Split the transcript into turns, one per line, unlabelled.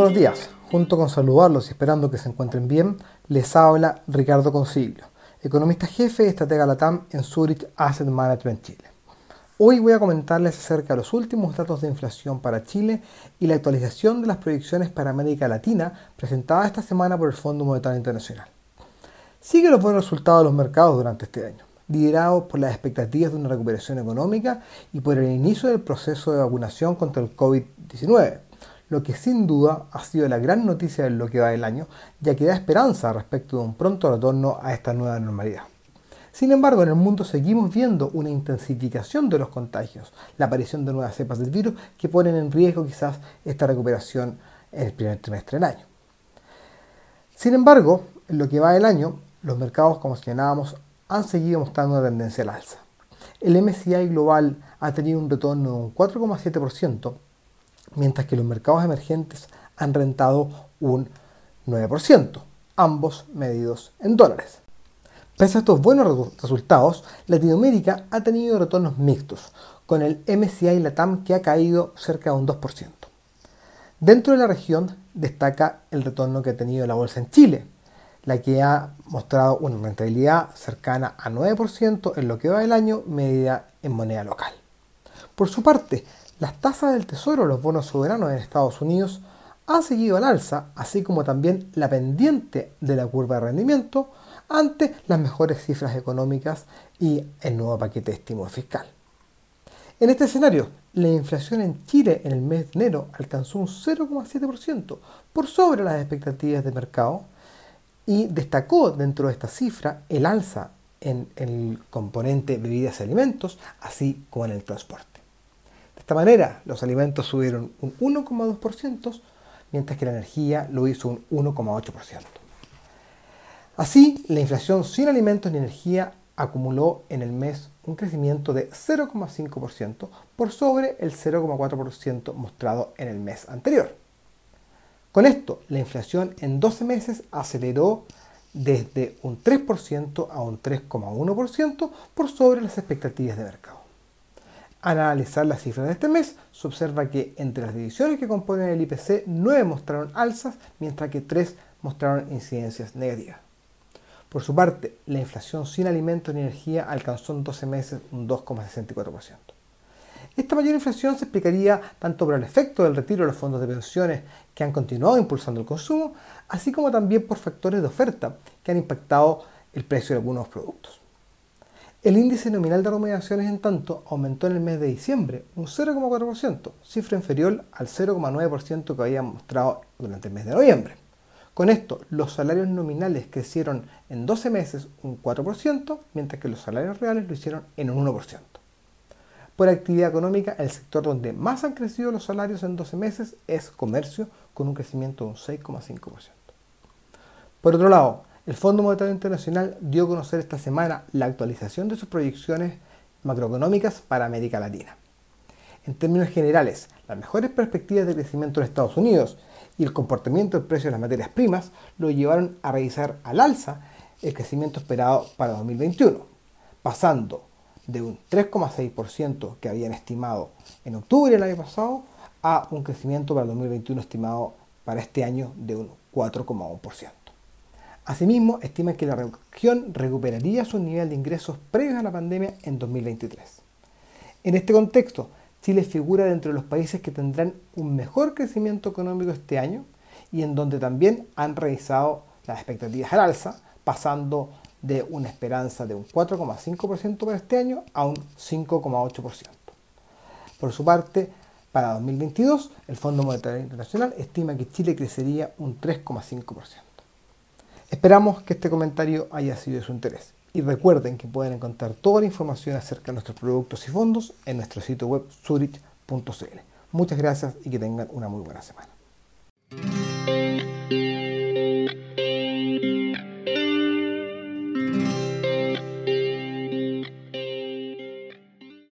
buenos días. Junto con saludarlos y esperando que se encuentren bien, les habla Ricardo Concilio, economista jefe de estratega Latam en Zurich Asset Management Chile. Hoy voy a comentarles acerca de los últimos datos de inflación para Chile y la actualización de las proyecciones para América Latina presentada esta semana por el Fondo Monetario Internacional. Sigue los buenos resultados de los mercados durante este año, liderados por las expectativas de una recuperación económica y por el inicio del proceso de vacunación contra el COVID-19 lo que sin duda ha sido la gran noticia de lo que va del año, ya que da esperanza respecto de un pronto retorno a esta nueva normalidad. Sin embargo, en el mundo seguimos viendo una intensificación de los contagios, la aparición de nuevas cepas del virus que ponen en riesgo quizás esta recuperación en el primer trimestre del año. Sin embargo, en lo que va del año, los mercados, como señalábamos, han seguido mostrando una tendencia al alza. El MSCI global ha tenido un retorno de un 4,7%, mientras que los mercados emergentes han rentado un 9%, ambos medidos en dólares. Pese a estos buenos resultados, Latinoamérica ha tenido retornos mixtos, con el MCI Latam que ha caído cerca de un 2%. Dentro de la región destaca el retorno que ha tenido la bolsa en Chile, la que ha mostrado una rentabilidad cercana a 9% en lo que va del año, medida en moneda local. Por su parte, las tasas del tesoro, los bonos soberanos en Estados Unidos, han seguido al alza, así como también la pendiente de la curva de rendimiento ante las mejores cifras económicas y el nuevo paquete de estímulo fiscal. En este escenario, la inflación en Chile en el mes de enero alcanzó un 0,7% por sobre las expectativas de mercado y destacó dentro de esta cifra el alza en el componente bebidas y alimentos, así como en el transporte. De esta manera, los alimentos subieron un 1,2%, mientras que la energía lo hizo un 1,8%. Así, la inflación sin alimentos ni energía acumuló en el mes un crecimiento de 0,5% por sobre el 0,4% mostrado en el mes anterior. Con esto, la inflación en 12 meses aceleró desde un 3% a un 3,1% por sobre las expectativas de mercado. Al analizar las cifras de este mes, se observa que entre las divisiones que componen el IPC, 9 mostraron alzas, mientras que 3 mostraron incidencias negativas. Por su parte, la inflación sin alimentos ni energía alcanzó en 12 meses un 2,64%. Esta mayor inflación se explicaría tanto por el efecto del retiro de los fondos de pensiones que han continuado impulsando el consumo, así como también por factores de oferta que han impactado el precio de algunos productos. El índice nominal de remuneraciones, en tanto, aumentó en el mes de diciembre un 0,4%, cifra inferior al 0,9% que había mostrado durante el mes de noviembre. Con esto, los salarios nominales crecieron en 12 meses un 4%, mientras que los salarios reales lo hicieron en un 1%. Por actividad económica, el sector donde más han crecido los salarios en 12 meses es comercio, con un crecimiento de un 6,5%. Por otro lado, el Fondo Monetario Internacional dio a conocer esta semana la actualización de sus proyecciones macroeconómicas para América Latina. En términos generales, las mejores perspectivas de crecimiento en Estados Unidos y el comportamiento del precio de las materias primas lo llevaron a revisar al alza el crecimiento esperado para 2021, pasando de un 3,6% que habían estimado en octubre del año pasado a un crecimiento para 2021 estimado para este año de un 4,1%. Asimismo, estiman que la región recuperaría su nivel de ingresos previos a la pandemia en 2023. En este contexto, Chile figura dentro de los países que tendrán un mejor crecimiento económico este año y en donde también han revisado las expectativas al alza, pasando de una esperanza de un 4,5% para este año a un 5,8%. Por su parte, para 2022, el Fondo Monetario Internacional estima que Chile crecería un 3,5%. Esperamos que este comentario haya sido de su interés. Y recuerden que pueden encontrar toda la información acerca de nuestros productos y fondos en nuestro sitio web zurich.cl. Muchas gracias y que tengan una muy buena semana.